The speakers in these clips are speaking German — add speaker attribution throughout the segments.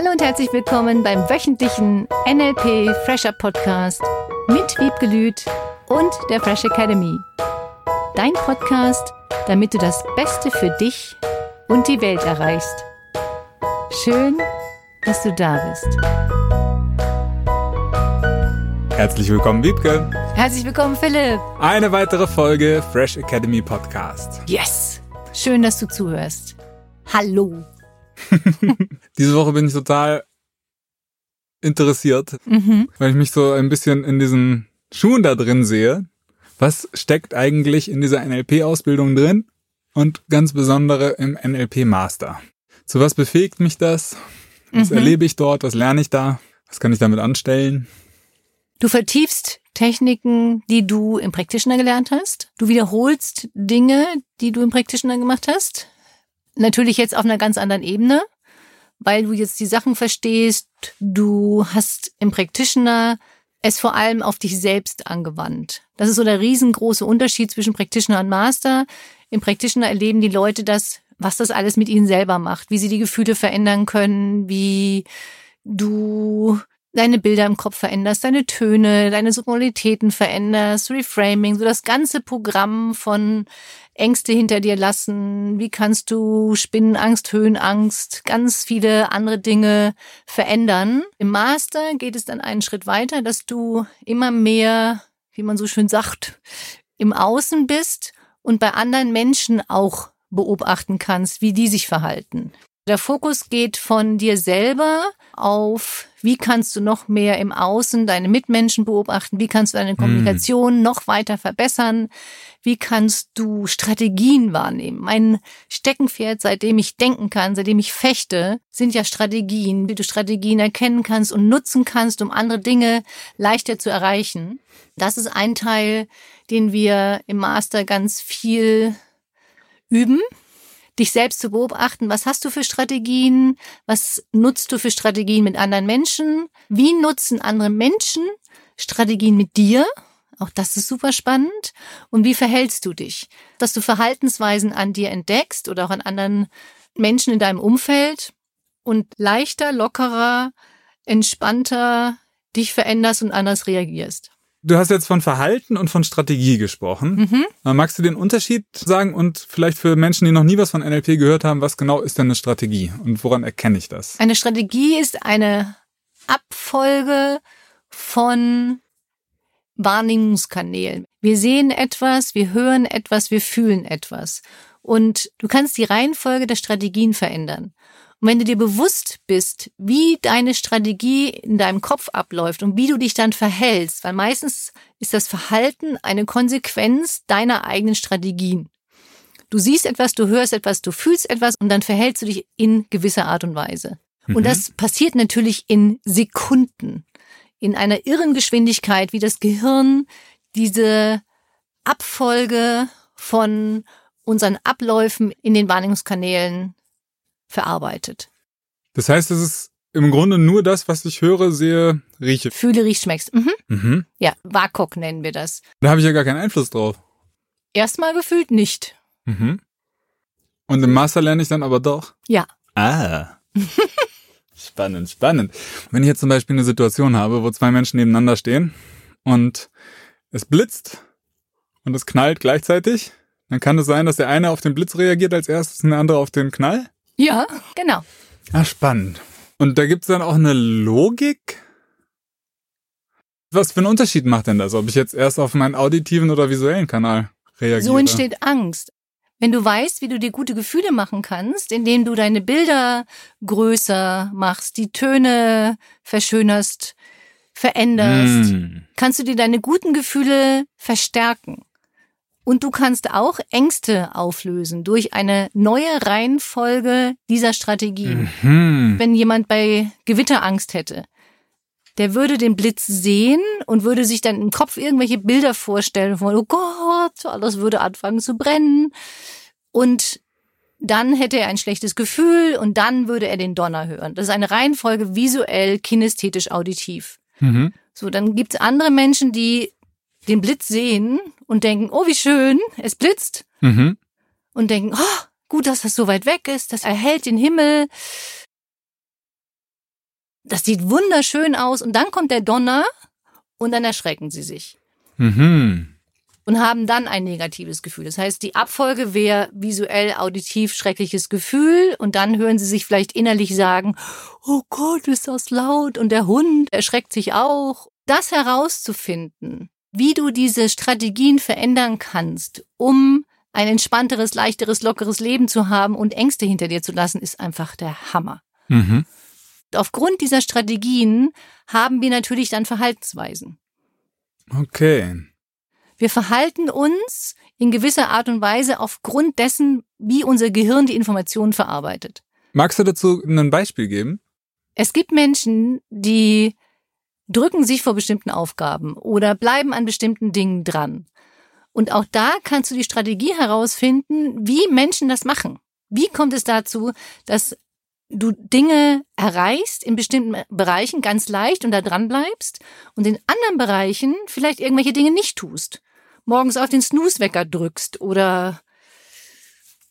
Speaker 1: Hallo und herzlich willkommen beim wöchentlichen NLP Fresher Podcast mit Wiebke Lüth und der Fresh Academy. Dein Podcast, damit du das Beste für dich und die Welt erreichst. Schön, dass du da bist.
Speaker 2: Herzlich willkommen, Wiebke.
Speaker 1: Herzlich willkommen, Philipp.
Speaker 2: Eine weitere Folge Fresh Academy Podcast.
Speaker 1: Yes. Schön, dass du zuhörst. Hallo.
Speaker 2: Diese Woche bin ich total interessiert,
Speaker 1: Mhm.
Speaker 2: weil ich mich so ein bisschen in diesen Schuhen da drin sehe. Was steckt eigentlich in dieser NLP-Ausbildung drin? Und ganz besondere im NLP-Master. Zu was befähigt mich das? Was
Speaker 1: Mhm.
Speaker 2: erlebe ich dort? Was lerne ich da? Was kann ich damit anstellen?
Speaker 1: Du vertiefst Techniken, die du im Practitioner gelernt hast. Du wiederholst Dinge, die du im Practitioner gemacht hast. Natürlich jetzt auf einer ganz anderen Ebene, weil du jetzt die Sachen verstehst. Du hast im Practitioner es vor allem auf dich selbst angewandt. Das ist so der riesengroße Unterschied zwischen Practitioner und Master. Im Practitioner erleben die Leute das, was das alles mit ihnen selber macht, wie sie die Gefühle verändern können, wie du deine Bilder im Kopf veränderst, deine Töne, deine Sonoritäten veränderst, Reframing, so das ganze Programm von Ängste hinter dir lassen, wie kannst du Spinnenangst, Höhenangst, ganz viele andere Dinge verändern. Im Master geht es dann einen Schritt weiter, dass du immer mehr, wie man so schön sagt, im Außen bist und bei anderen Menschen auch beobachten kannst, wie die sich verhalten. Der Fokus geht von dir selber auf, wie kannst du noch mehr im Außen deine Mitmenschen beobachten, wie kannst du deine Kommunikation noch weiter verbessern, wie kannst du Strategien wahrnehmen. Mein Steckenpferd, seitdem ich denken kann, seitdem ich fechte, sind ja Strategien, wie du Strategien erkennen kannst und nutzen kannst, um andere Dinge leichter zu erreichen. Das ist ein Teil, den wir im Master ganz viel üben dich selbst zu beobachten. Was hast du für Strategien? Was nutzt du für Strategien mit anderen Menschen? Wie nutzen andere Menschen Strategien mit dir? Auch das ist super spannend. Und wie verhältst du dich? Dass du Verhaltensweisen an dir entdeckst oder auch an anderen Menschen in deinem Umfeld und leichter, lockerer, entspannter dich veränderst und anders reagierst.
Speaker 2: Du hast jetzt von Verhalten und von Strategie gesprochen.
Speaker 1: Mhm.
Speaker 2: Äh, Magst du den Unterschied sagen und vielleicht für Menschen, die noch nie was von NLP gehört haben, was genau ist denn eine Strategie und woran erkenne ich das?
Speaker 1: Eine Strategie ist eine Abfolge von Wahrnehmungskanälen. Wir sehen etwas, wir hören etwas, wir fühlen etwas. Und du kannst die Reihenfolge der Strategien verändern. Und wenn du dir bewusst bist, wie deine Strategie in deinem Kopf abläuft und wie du dich dann verhältst, weil meistens ist das Verhalten eine Konsequenz deiner eigenen Strategien. Du siehst etwas, du hörst etwas, du fühlst etwas und dann verhältst du dich in gewisser Art und Weise. Und das passiert natürlich in Sekunden, in einer irren Geschwindigkeit, wie das Gehirn diese Abfolge von unseren Abläufen in den Wahrnehmungskanälen verarbeitet.
Speaker 2: Das heißt, es ist im Grunde nur das, was ich höre, sehe, rieche.
Speaker 1: Fühle, riech, schmeckst. Mhm.
Speaker 2: Mhm.
Speaker 1: Ja, WAKOK nennen wir das.
Speaker 2: Da habe ich ja gar keinen Einfluss drauf.
Speaker 1: Erstmal gefühlt nicht.
Speaker 2: Mhm. Und im Master lerne ich dann aber doch.
Speaker 1: Ja.
Speaker 2: Ah. spannend, spannend. Wenn ich jetzt zum Beispiel eine Situation habe, wo zwei Menschen nebeneinander stehen und es blitzt und es knallt gleichzeitig, dann kann es sein, dass der eine auf den Blitz reagiert als erstes und der andere auf den Knall.
Speaker 1: Ja, genau.
Speaker 2: Ah, spannend. Und da gibt's dann auch eine Logik? Was für einen Unterschied macht denn das, ob ich jetzt erst auf meinen auditiven oder visuellen Kanal reagiere?
Speaker 1: So entsteht Angst. Wenn du weißt, wie du dir gute Gefühle machen kannst, indem du deine Bilder größer machst, die Töne verschönerst, veränderst,
Speaker 2: Hm.
Speaker 1: kannst du dir deine guten Gefühle verstärken. Und du kannst auch Ängste auflösen durch eine neue Reihenfolge dieser Strategien.
Speaker 2: Hm.
Speaker 1: Wenn jemand bei Gewitterangst hätte, der würde den Blitz sehen und würde sich dann im Kopf irgendwelche Bilder vorstellen von, oh Gott, alles würde anfangen zu brennen. Und dann hätte er ein schlechtes Gefühl und dann würde er den Donner hören. Das ist eine Reihenfolge visuell, kinesthetisch, auditiv.
Speaker 2: Mhm.
Speaker 1: So, dann gibt's andere Menschen, die den Blitz sehen und denken, oh, wie schön, es blitzt.
Speaker 2: Mhm.
Speaker 1: Und denken, oh, gut, dass das so weit weg ist, das erhält den Himmel. das sieht wunderschön aus und dann kommt der Donner und dann erschrecken sie sich.
Speaker 2: Mhm.
Speaker 1: Und haben dann ein negatives Gefühl. Das heißt, die Abfolge wäre visuell, auditiv, schreckliches Gefühl und dann hören sie sich vielleicht innerlich sagen, oh Gott, ist das laut und der Hund erschreckt sich auch. Das herauszufinden, wie du diese Strategien verändern kannst, um ein entspannteres, leichteres, lockeres Leben zu haben und Ängste hinter dir zu lassen, ist einfach der Hammer.
Speaker 2: Mhm.
Speaker 1: Aufgrund dieser Strategien haben wir natürlich dann Verhaltensweisen.
Speaker 2: Okay.
Speaker 1: Wir verhalten uns in gewisser Art und Weise aufgrund dessen, wie unser Gehirn die Informationen verarbeitet.
Speaker 2: Magst du dazu ein Beispiel geben?
Speaker 1: Es gibt Menschen, die drücken sich vor bestimmten Aufgaben oder bleiben an bestimmten Dingen dran. Und auch da kannst du die Strategie herausfinden, wie Menschen das machen. Wie kommt es dazu, dass du Dinge erreichst in bestimmten Bereichen ganz leicht und da dran bleibst und in anderen Bereichen vielleicht irgendwelche Dinge nicht tust. Morgens auf den Snooze-Wecker drückst oder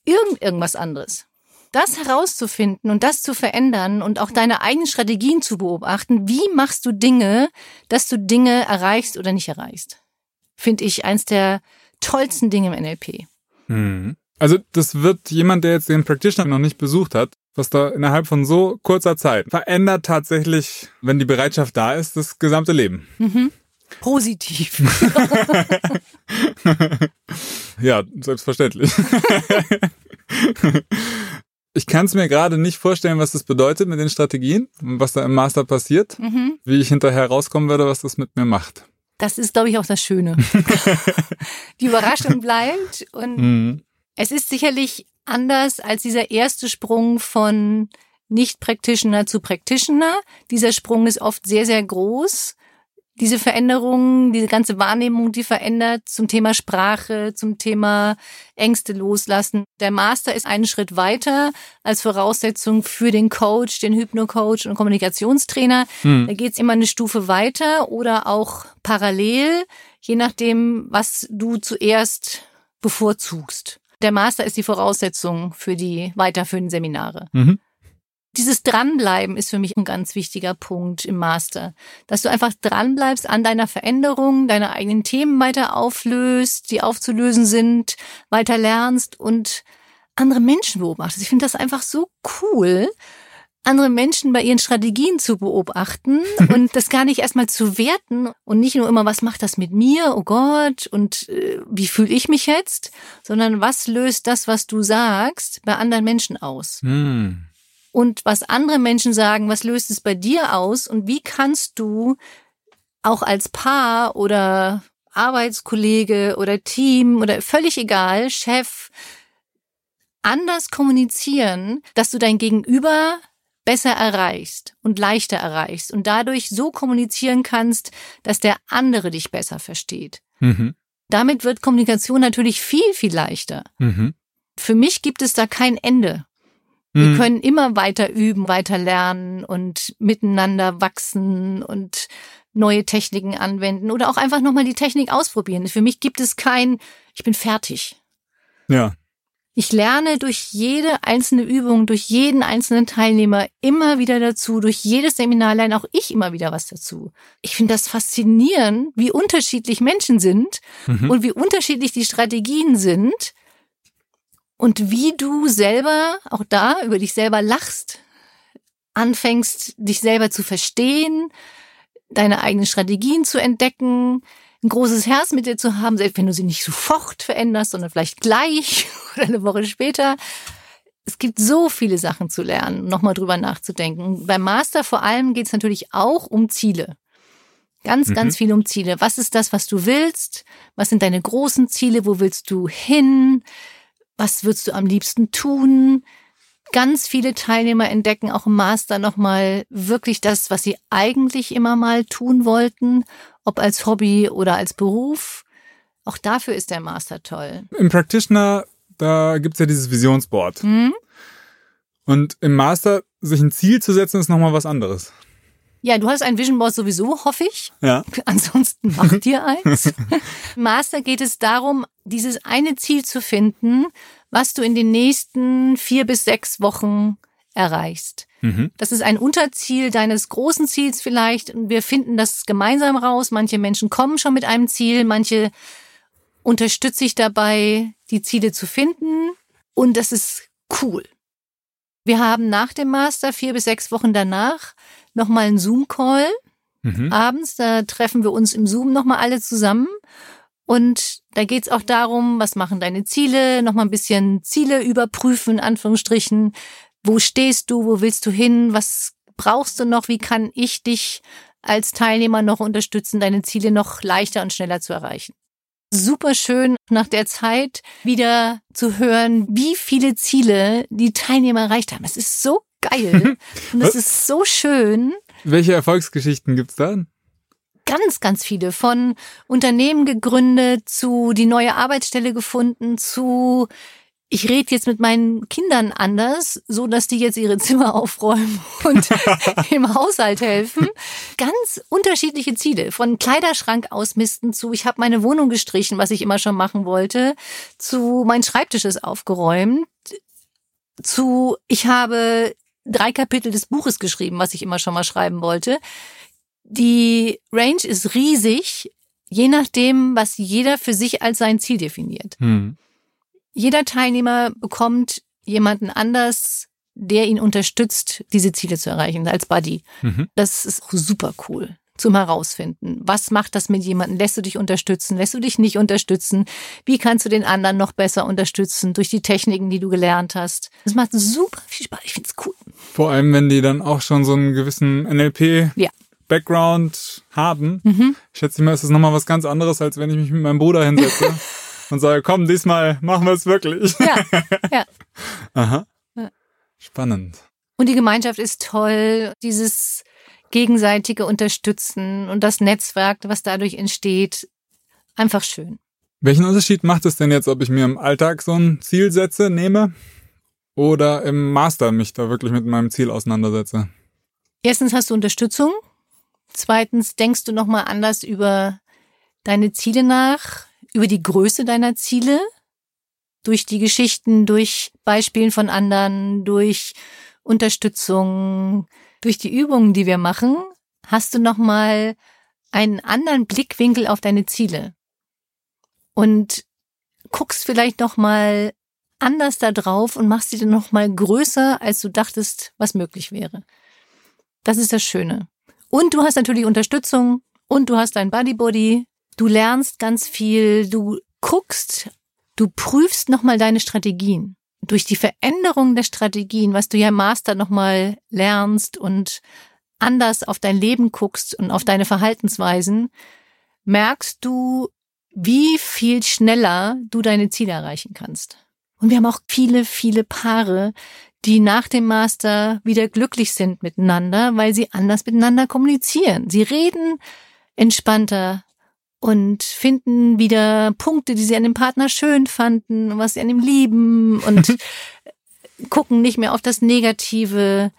Speaker 1: irgend, irgendwas anderes. Das herauszufinden und das zu verändern und auch deine eigenen Strategien zu beobachten, wie machst du Dinge, dass du Dinge erreichst oder nicht erreichst, finde ich eins der tollsten Dinge im NLP.
Speaker 2: Mhm. Also das wird jemand, der jetzt den Practitioner noch nicht besucht hat, was da innerhalb von so kurzer Zeit verändert tatsächlich, wenn die Bereitschaft da ist, das gesamte Leben.
Speaker 1: Mhm. Positiv.
Speaker 2: ja, selbstverständlich. ich kann es mir gerade nicht vorstellen, was das bedeutet mit den Strategien und was da im Master passiert,
Speaker 1: Mhm.
Speaker 2: wie ich hinterher rauskommen werde, was das mit mir macht.
Speaker 1: Das ist, glaube ich, auch das Schöne. Die Überraschung bleibt und
Speaker 2: Mhm.
Speaker 1: es ist sicherlich anders als dieser erste Sprung von Nicht-Practitioner zu Practitioner. Dieser Sprung ist oft sehr, sehr groß. Diese Veränderung, diese ganze Wahrnehmung, die verändert zum Thema Sprache, zum Thema Ängste loslassen. Der Master ist einen Schritt weiter als Voraussetzung für den Coach, den Hypno-Coach und Kommunikationstrainer.
Speaker 2: Mhm.
Speaker 1: Da geht's immer eine Stufe weiter oder auch parallel, je nachdem, was du zuerst bevorzugst. Der Master ist die Voraussetzung für die weiterführenden Seminare.
Speaker 2: Mhm.
Speaker 1: Dieses Dranbleiben ist für mich ein ganz wichtiger Punkt im Master. Dass du einfach dranbleibst an deiner Veränderung, deine eigenen Themen weiter auflöst, die aufzulösen sind, weiter lernst und andere Menschen beobachtest. Ich finde das einfach so cool, andere Menschen bei ihren Strategien zu beobachten und das gar nicht erstmal zu werten und nicht nur immer, was macht das mit mir, oh Gott, und äh, wie fühle ich mich jetzt, sondern was löst das, was du sagst, bei anderen Menschen aus
Speaker 2: Mhm.
Speaker 1: Und was andere Menschen sagen, was löst es bei dir aus und wie kannst du auch als Paar oder Arbeitskollege oder Team oder völlig egal, Chef, anders kommunizieren, dass du dein Gegenüber besser erreichst und leichter erreichst und dadurch so kommunizieren kannst, dass der andere dich besser versteht.
Speaker 2: Mhm.
Speaker 1: Damit wird Kommunikation natürlich viel, viel leichter.
Speaker 2: Mhm.
Speaker 1: Für mich gibt es da kein Ende. Wir
Speaker 2: Mhm.
Speaker 1: können immer weiter üben, weiter lernen und miteinander wachsen und neue Techniken anwenden oder auch einfach nochmal die Technik ausprobieren. Für mich gibt es kein, ich bin fertig.
Speaker 2: Ja.
Speaker 1: Ich lerne durch jede einzelne Übung, durch jeden einzelnen Teilnehmer immer wieder dazu, durch jedes Seminar lerne auch ich immer wieder was dazu. Ich finde das faszinierend, wie unterschiedlich Menschen sind
Speaker 2: Mhm.
Speaker 1: und wie unterschiedlich die Strategien sind und wie du selber auch da über dich selber lachst, anfängst, dich selber zu verstehen, deine eigenen Strategien zu entdecken, ein großes Herz mit dir zu haben, selbst wenn du sie nicht sofort veränderst, sondern vielleicht gleich oder eine Woche später. Es gibt so viele Sachen zu lernen, nochmal drüber nachzudenken. Beim Master vor allem geht es natürlich auch um Ziele. Ganz,
Speaker 2: Mhm.
Speaker 1: ganz viel um Ziele. Was ist das, was du willst? Was sind deine großen Ziele? Wo willst du hin? Was würdest du am liebsten tun? Ganz viele Teilnehmer entdecken auch im Master nochmal wirklich das, was sie eigentlich immer mal tun wollten, ob als Hobby oder als Beruf. Auch dafür ist der Master toll.
Speaker 2: Im Practitioner, da gibt's ja dieses Visionsboard.
Speaker 1: Hm?
Speaker 2: Und im Master sich ein Ziel zu setzen, ist nochmal was anderes.
Speaker 1: Ja, du hast ein Vision Board sowieso, hoffe ich.
Speaker 2: Ja.
Speaker 1: Ansonsten mach dir eins. Master geht es darum, dieses eine Ziel zu finden, was du in den nächsten vier bis sechs Wochen erreichst.
Speaker 2: Mhm.
Speaker 1: Das ist ein Unterziel deines großen Ziels vielleicht und wir finden das gemeinsam raus. Manche Menschen kommen schon mit einem Ziel, manche unterstütze ich dabei, die Ziele zu finden und das ist cool. Wir haben nach dem Master vier bis sechs Wochen danach nochmal einen Zoom-Call
Speaker 2: Mhm.
Speaker 1: abends. Da treffen wir uns im Zoom nochmal alle zusammen. Und da geht's auch darum, was machen deine Ziele, nochmal ein bisschen Ziele überprüfen, in Anführungsstrichen. Wo stehst du, wo willst du hin, was brauchst du noch, wie kann ich dich als Teilnehmer noch unterstützen, deine Ziele noch leichter und schneller zu erreichen. Super schön, nach der Zeit wieder zu hören, wie viele Ziele die Teilnehmer erreicht haben. Es ist so geil und es ist so schön.
Speaker 2: Welche Erfolgsgeschichten gibt's da?
Speaker 1: ganz, ganz viele. Von Unternehmen gegründet zu die neue Arbeitsstelle gefunden zu ich rede jetzt mit meinen Kindern anders, so dass die jetzt ihre Zimmer aufräumen und im Haushalt helfen. Ganz unterschiedliche Ziele. Von Kleiderschrank ausmisten zu ich habe meine Wohnung gestrichen, was ich immer schon machen wollte, zu mein Schreibtisch ist aufgeräumt, zu ich habe drei Kapitel des Buches geschrieben, was ich immer schon mal schreiben wollte. Die Range ist riesig, je nachdem, was jeder für sich als sein Ziel definiert.
Speaker 2: Hm.
Speaker 1: Jeder Teilnehmer bekommt jemanden anders, der ihn unterstützt, diese Ziele zu erreichen, als Buddy.
Speaker 2: Mhm.
Speaker 1: Das ist auch super cool zum Herausfinden. Was macht das mit jemandem? Lässt du dich unterstützen? Lässt du dich nicht unterstützen? Wie kannst du den anderen noch besser unterstützen durch die Techniken, die du gelernt hast? Das macht super viel Spaß. Ich find's cool.
Speaker 2: Vor allem, wenn die dann auch schon so einen gewissen NLP
Speaker 1: Ja.
Speaker 2: Background haben.
Speaker 1: Mhm.
Speaker 2: Ich schätze mal, ist das nochmal was ganz anderes, als wenn ich mich mit meinem Bruder hinsetze und sage, komm, diesmal machen wir es wirklich.
Speaker 1: Ja, ja.
Speaker 2: Aha.
Speaker 1: Ja.
Speaker 2: Spannend.
Speaker 1: Und die Gemeinschaft ist toll. Dieses gegenseitige Unterstützen und das Netzwerk, was dadurch entsteht, einfach schön.
Speaker 2: Welchen Unterschied macht es denn jetzt, ob ich mir im Alltag so ein Ziel setze, nehme oder im Master mich da wirklich mit meinem Ziel auseinandersetze?
Speaker 1: Erstens hast du Unterstützung. Zweitens denkst du nochmal anders über deine Ziele nach, über die Größe deiner Ziele, durch die Geschichten, durch Beispielen von anderen, durch Unterstützung, durch die Übungen, die wir machen, hast du nochmal einen anderen Blickwinkel auf deine Ziele und guckst vielleicht nochmal anders da drauf und machst sie dann nochmal größer, als du dachtest, was möglich wäre. Das ist das Schöne. Und du hast natürlich Unterstützung und du hast dein Buddy-Body. Du lernst ganz viel, du guckst, du prüfst nochmal deine Strategien. Durch die Veränderung der Strategien, was du ja im Master nochmal lernst und anders auf dein Leben guckst und auf deine Verhaltensweisen, merkst du, wie viel schneller du deine Ziele erreichen kannst. Und wir haben auch viele, viele Paare, die nach dem Master wieder glücklich sind miteinander, weil sie anders miteinander kommunizieren. Sie reden entspannter und finden wieder Punkte, die sie an dem Partner schön fanden, was sie an ihm lieben und gucken nicht mehr auf das Negative.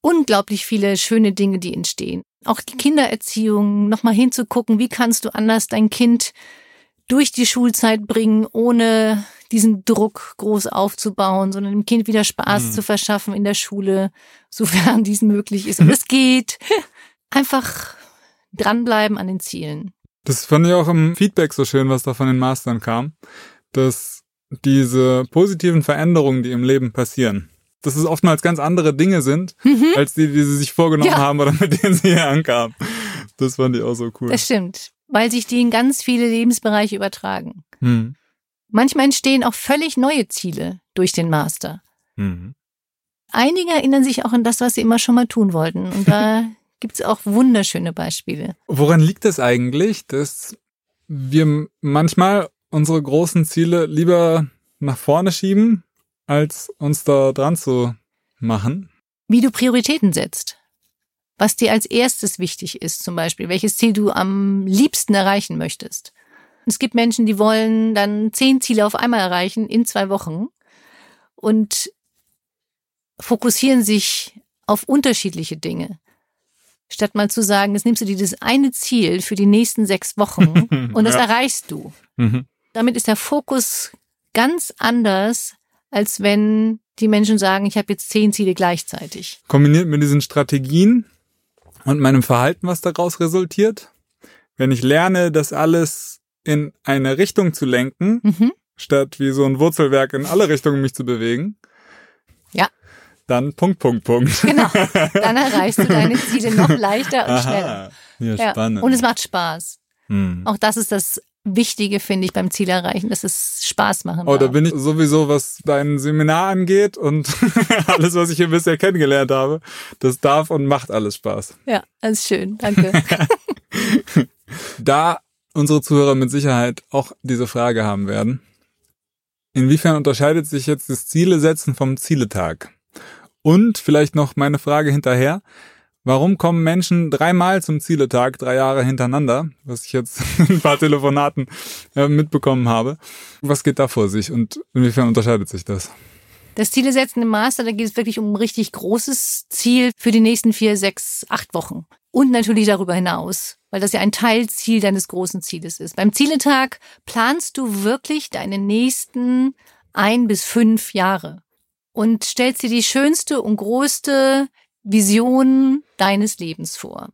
Speaker 1: Unglaublich viele schöne Dinge, die entstehen. Auch die Kindererziehung, nochmal hinzugucken, wie kannst du anders dein Kind durch die Schulzeit bringen, ohne diesen Druck groß aufzubauen, sondern dem Kind wieder Spaß
Speaker 2: Mhm.
Speaker 1: zu verschaffen in der Schule, sofern dies möglich ist. Und es geht. Einfach dranbleiben an den Zielen.
Speaker 2: Das fand ich auch im Feedback so schön, was da von den Mastern kam, dass diese positiven Veränderungen, die im Leben passieren, dass es oftmals ganz andere Dinge sind, als die, die sie sich vorgenommen
Speaker 1: Mhm. Ja.
Speaker 2: haben oder mit denen sie hier ankamen. Das fand ich auch so cool.
Speaker 1: Das stimmt, weil sich die in ganz viele Lebensbereiche übertragen.
Speaker 2: Hm.
Speaker 1: Manchmal entstehen auch völlig neue Ziele durch den Master.
Speaker 2: Hm.
Speaker 1: Einige erinnern sich auch an das, was sie immer schon mal tun wollten. Und da gibt's auch wunderschöne Beispiele.
Speaker 2: Woran liegt es eigentlich, dass wir manchmal unsere großen Ziele lieber nach vorne schieben, als uns da dran zu machen?
Speaker 1: Wie du Prioritäten setzt. Was dir als erstes wichtig ist, zum Beispiel, welches Ziel du am liebsten erreichen möchtest. Es gibt Menschen, die wollen dann zehn Ziele auf einmal erreichen in zwei Wochen und fokussieren sich auf unterschiedliche Dinge. Statt mal zu sagen, jetzt nimmst du dir das eine Ziel für die nächsten sechs Wochen und das
Speaker 2: Ja.
Speaker 1: erreichst du.
Speaker 2: Mhm.
Speaker 1: Damit ist der Fokus ganz anders, als wenn die Menschen sagen, ich habe jetzt zehn Ziele gleichzeitig.
Speaker 2: Kombiniert mit diesen Strategien und meinem Verhalten, was daraus resultiert, wenn ich lerne, das alles in eine Richtung zu lenken,
Speaker 1: Mhm.
Speaker 2: statt wie so ein Wurzelwerk in alle Richtungen mich zu bewegen,
Speaker 1: Ja,
Speaker 2: dann Punkt, Punkt, Punkt.
Speaker 1: genau. Dann erreichst du deine Ziele noch leichter und schneller.
Speaker 2: Aha. Ja,
Speaker 1: Ja.
Speaker 2: spannend.
Speaker 1: Und es macht Spaß.
Speaker 2: hm.
Speaker 1: Auch das ist das Wichtige, finde ich, beim Ziel erreichen, dass es Spaß machen
Speaker 2: Oh, da
Speaker 1: darf.
Speaker 2: bin ich sowieso, was dein Seminar angeht und alles, was ich hier bisher kennengelernt habe, das darf und macht alles Spaß.
Speaker 1: Ja, das ist schön. Danke.
Speaker 2: Da unsere Zuhörer mit Sicherheit auch diese Frage haben werden, inwiefern unterscheidet sich jetzt das Ziele setzen vom Zieletag? Und vielleicht noch meine Frage hinterher, warum kommen Menschen dreimal zum Zieletag, drei Jahre hintereinander, was ich jetzt in ein paar Telefonaten äh, mitbekommen habe? Was geht da vor sich und inwiefern unterscheidet sich das?
Speaker 1: Das Ziele setzen im Master, da geht es wirklich um ein richtig großes Ziel für die nächsten vier, sechs, acht Wochen. Und natürlich darüber hinaus, weil das ja ein Teilziel deines großen Zieles ist. Beim Zieletag planst du wirklich deine nächsten ein bis fünf Jahre und stellst dir die schönste und größte Vision deines Lebens vor.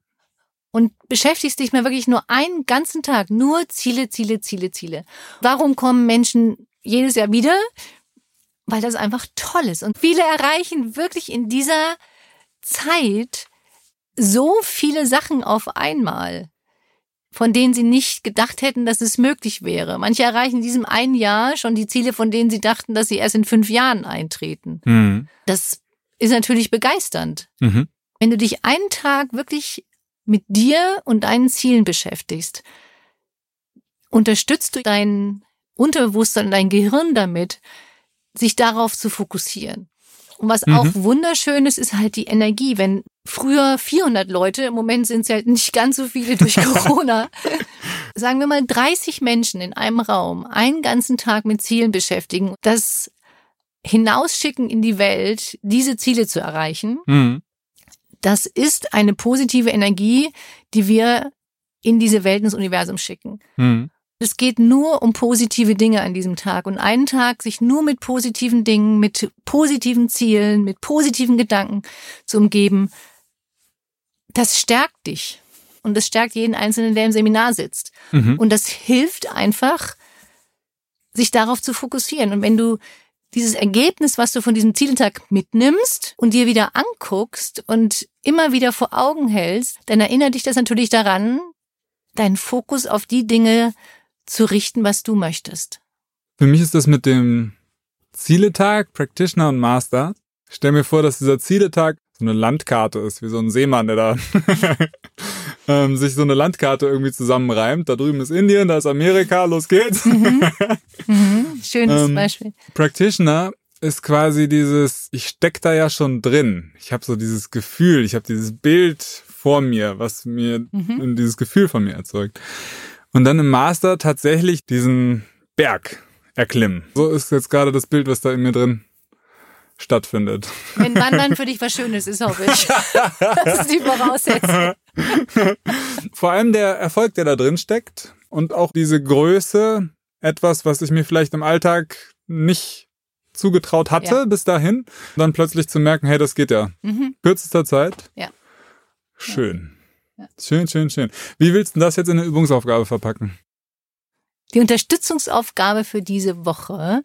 Speaker 1: Und beschäftigst dich mal wirklich nur einen ganzen Tag, nur Ziele, Ziele, Ziele, Ziele. Warum kommen Menschen jedes Jahr wieder? weil das einfach toll ist. Und viele erreichen wirklich in dieser Zeit so viele Sachen auf einmal, von denen sie nicht gedacht hätten, dass es möglich wäre. Manche erreichen in diesem einen Jahr schon die Ziele, von denen sie dachten, dass sie erst in fünf Jahren eintreten.
Speaker 2: Mhm.
Speaker 1: Das ist natürlich begeisternd.
Speaker 2: Mhm.
Speaker 1: Wenn du dich einen Tag wirklich mit dir und deinen Zielen beschäftigst, unterstützt du dein Unterbewusstsein, dein Gehirn damit, sich darauf zu fokussieren. Und was
Speaker 2: Mhm.
Speaker 1: auch wunderschön ist, ist halt die Energie. Wenn früher 400 Leute, im Moment sind es halt nicht ganz so viele durch Corona, sagen wir mal 30 Menschen in einem Raum einen ganzen Tag mit Zielen beschäftigen, das hinausschicken in die Welt, diese Ziele zu erreichen,
Speaker 2: Mhm.
Speaker 1: das ist eine positive Energie, die wir in diese Welt ins Universum schicken.
Speaker 2: Mhm.
Speaker 1: Es geht nur um positive Dinge an diesem Tag und einen Tag sich nur mit positiven Dingen, mit positiven Zielen, mit positiven Gedanken zu umgeben, das stärkt dich und das stärkt jeden Einzelnen, der im Seminar sitzt.
Speaker 2: Mhm.
Speaker 1: Und das hilft einfach, sich darauf zu fokussieren. Und wenn du dieses Ergebnis, was du von diesem Zieltag mitnimmst und dir wieder anguckst und immer wieder vor Augen hältst, dann erinnert dich das natürlich daran, deinen Fokus auf die Dinge zu richten, was du möchtest.
Speaker 2: Für mich ist das mit dem Zieletag, Practitioner und Master. Ich stell mir vor, dass dieser Zieletag eine Landkarte ist, wie so ein Seemann, der da ähm, sich so eine Landkarte irgendwie zusammenreimt. Da drüben ist Indien, da ist Amerika, los geht's.
Speaker 1: Mhm. Schönes
Speaker 2: Ähm,
Speaker 1: Beispiel.
Speaker 2: Practitioner ist quasi dieses, ich steck da ja schon drin. Ich habe so dieses Gefühl, ich habe dieses Bild vor mir, was mir
Speaker 1: Mhm.
Speaker 2: dieses Gefühl von mir erzeugt. Und dann im Master tatsächlich diesen Berg erklimmen. So ist jetzt gerade das Bild, was da in mir drin stattfindet.
Speaker 1: Wenn Wandern für dich was Schönes ist, hoffe ich. Das ist die Voraussetzung.
Speaker 2: Vor allem der Erfolg, der da drin steckt und auch diese Größe, etwas, was ich mir vielleicht im Alltag nicht zugetraut hatte
Speaker 1: Ja.
Speaker 2: bis dahin, dann plötzlich zu merken, hey, das geht ja.
Speaker 1: Mhm.
Speaker 2: Kürzester Zeit.
Speaker 1: Ja.
Speaker 2: Schön.
Speaker 1: Ja.
Speaker 2: Schön, schön, schön. Wie willst du das jetzt in eine Übungsaufgabe verpacken?
Speaker 1: Die Unterstützungsaufgabe für diese Woche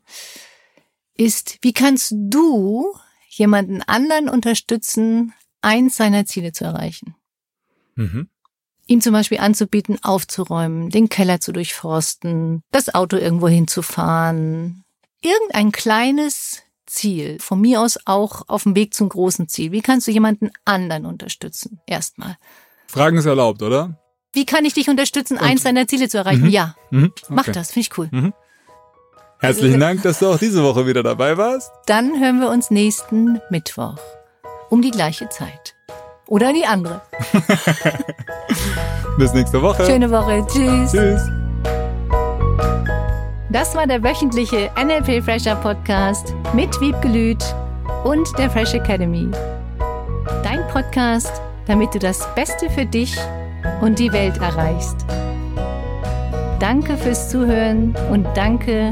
Speaker 1: ist, wie kannst du jemanden anderen unterstützen, eins seiner Ziele zu erreichen?
Speaker 2: Mhm.
Speaker 1: Ihm zum Beispiel anzubieten, aufzuräumen, den Keller zu durchforsten, das Auto irgendwo hinzufahren. Irgendein kleines Ziel, von mir aus auch auf dem Weg zum großen Ziel. Wie kannst du jemanden anderen unterstützen? Erstmal.
Speaker 2: Fragen ist erlaubt, oder?
Speaker 1: Wie kann ich dich unterstützen, eins deiner Ziele zu erreichen?
Speaker 2: Mhm.
Speaker 1: Ja,
Speaker 2: Mhm.
Speaker 1: mach
Speaker 2: Okay.
Speaker 1: das, finde ich cool.
Speaker 2: Herzlichen Dank, dass du auch diese Woche wieder dabei warst.
Speaker 1: Dann hören wir uns nächsten Mittwoch um die gleiche Zeit. Oder die andere.
Speaker 2: Bis nächste Woche.
Speaker 1: Schöne Woche. Tschüss.
Speaker 2: Tschüss.
Speaker 1: Das war der wöchentliche NLP Fresher Podcast mit Wiebgelüt und der Fresh Academy. Dein Podcast, damit du das Beste für dich und die Welt erreichst. Danke fürs Zuhören und danke